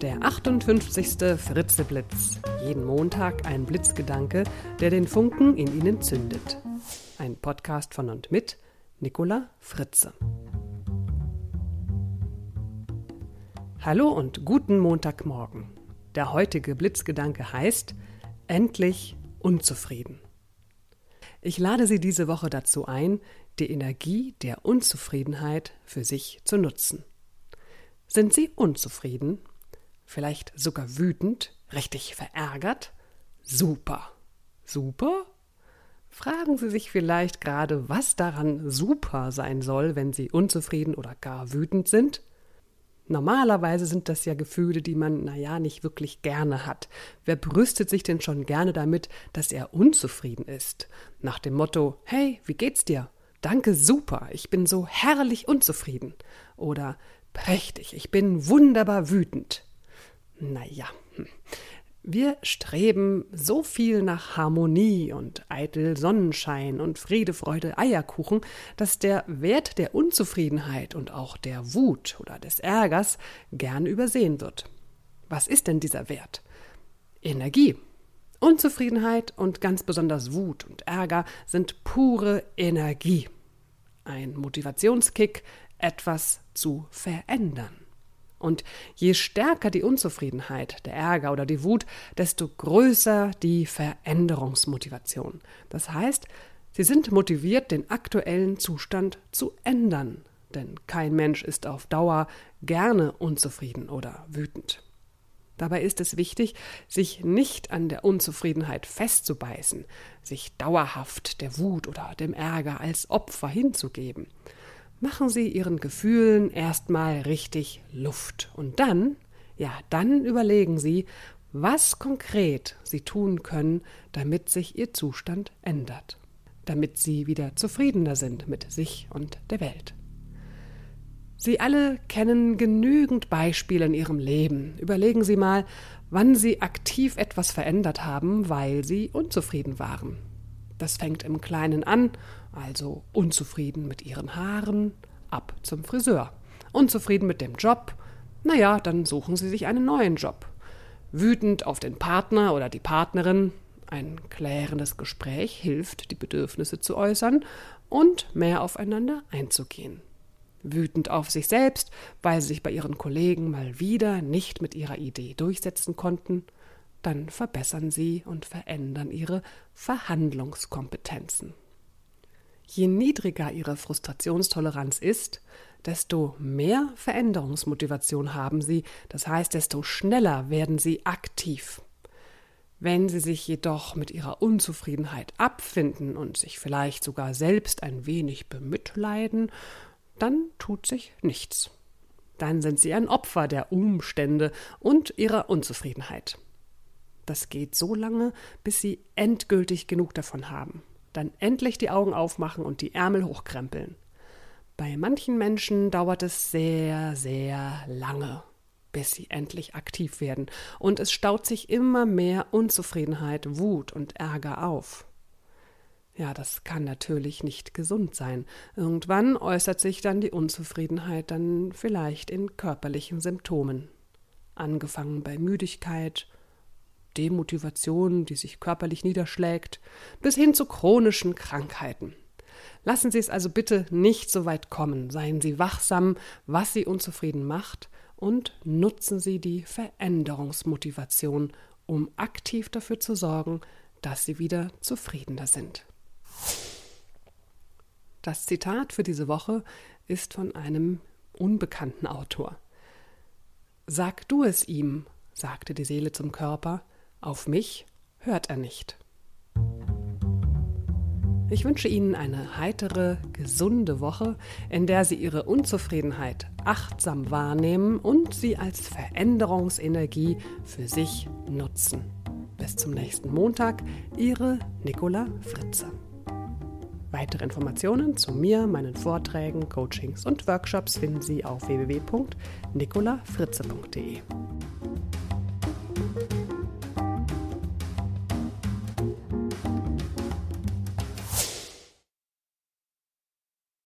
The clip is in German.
Der 58. Fritzeblitz. Jeden Montag ein Blitzgedanke, der den Funken in Ihnen zündet. Ein Podcast von und mit Nicola Fritze. Hallo und guten Montagmorgen. Der heutige Blitzgedanke heißt Endlich unzufrieden. Ich lade Sie diese Woche dazu ein, die Energie der Unzufriedenheit für sich zu nutzen. Sind Sie unzufrieden? Vielleicht sogar wütend, richtig verärgert? Super. Super? Fragen Sie sich vielleicht gerade, was daran super sein soll, wenn Sie unzufrieden oder gar wütend sind? Normalerweise sind das ja Gefühle, die man, naja, nicht wirklich gerne hat. Wer brüstet sich denn schon gerne damit, dass er unzufrieden ist? Nach dem Motto, hey, wie geht's dir? Danke, super, ich bin so herrlich unzufrieden. Oder prächtig, ich bin wunderbar wütend. Naja, hm. wir streben so viel nach Harmonie und eitel Sonnenschein und Friede, Freude, Eierkuchen, dass der Wert der Unzufriedenheit und auch der Wut oder des Ärgers gern übersehen wird. Was ist denn dieser Wert? Energie. Unzufriedenheit und ganz besonders Wut und Ärger sind pure Energie. Ein Motivationskick, etwas zu verändern. Und je stärker die Unzufriedenheit, der Ärger oder die Wut, desto größer die Veränderungsmotivation. Das heißt, sie sind motiviert, den aktuellen Zustand zu ändern. Denn kein Mensch ist auf Dauer gerne unzufrieden oder wütend. Dabei ist es wichtig, sich nicht an der Unzufriedenheit festzubeißen, sich dauerhaft der Wut oder dem Ärger als Opfer hinzugeben machen Sie Ihren Gefühlen erstmal richtig Luft. Und dann, ja, dann überlegen Sie, was konkret Sie tun können, damit sich Ihr Zustand ändert, damit Sie wieder zufriedener sind mit sich und der Welt. Sie alle kennen genügend Beispiele in Ihrem Leben. Überlegen Sie mal, wann Sie aktiv etwas verändert haben, weil Sie unzufrieden waren. Das fängt im Kleinen an, also unzufrieden mit ihren Haaren, ab zum Friseur. Unzufrieden mit dem Job, naja, dann suchen sie sich einen neuen Job. Wütend auf den Partner oder die Partnerin, ein klärendes Gespräch hilft, die Bedürfnisse zu äußern und mehr aufeinander einzugehen. Wütend auf sich selbst, weil sie sich bei ihren Kollegen mal wieder nicht mit ihrer Idee durchsetzen konnten dann verbessern sie und verändern ihre Verhandlungskompetenzen. Je niedriger ihre Frustrationstoleranz ist, desto mehr Veränderungsmotivation haben sie, das heißt, desto schneller werden sie aktiv. Wenn sie sich jedoch mit ihrer Unzufriedenheit abfinden und sich vielleicht sogar selbst ein wenig bemitleiden, dann tut sich nichts. Dann sind sie ein Opfer der Umstände und ihrer Unzufriedenheit. Das geht so lange, bis sie endgültig genug davon haben. Dann endlich die Augen aufmachen und die Ärmel hochkrempeln. Bei manchen Menschen dauert es sehr, sehr lange, bis sie endlich aktiv werden, und es staut sich immer mehr Unzufriedenheit, Wut und Ärger auf. Ja, das kann natürlich nicht gesund sein. Irgendwann äußert sich dann die Unzufriedenheit dann vielleicht in körperlichen Symptomen. Angefangen bei Müdigkeit, Demotivation, die sich körperlich niederschlägt, bis hin zu chronischen Krankheiten. Lassen Sie es also bitte nicht so weit kommen. Seien Sie wachsam, was Sie unzufrieden macht, und nutzen Sie die Veränderungsmotivation, um aktiv dafür zu sorgen, dass Sie wieder zufriedener sind. Das Zitat für diese Woche ist von einem unbekannten Autor. Sag du es ihm, sagte die Seele zum Körper, auf mich hört er nicht. Ich wünsche Ihnen eine heitere, gesunde Woche, in der Sie Ihre Unzufriedenheit achtsam wahrnehmen und sie als Veränderungsenergie für sich nutzen. Bis zum nächsten Montag, Ihre Nicola Fritze. Weitere Informationen zu mir, meinen Vorträgen, Coachings und Workshops finden Sie auf www.nicolafritze.de.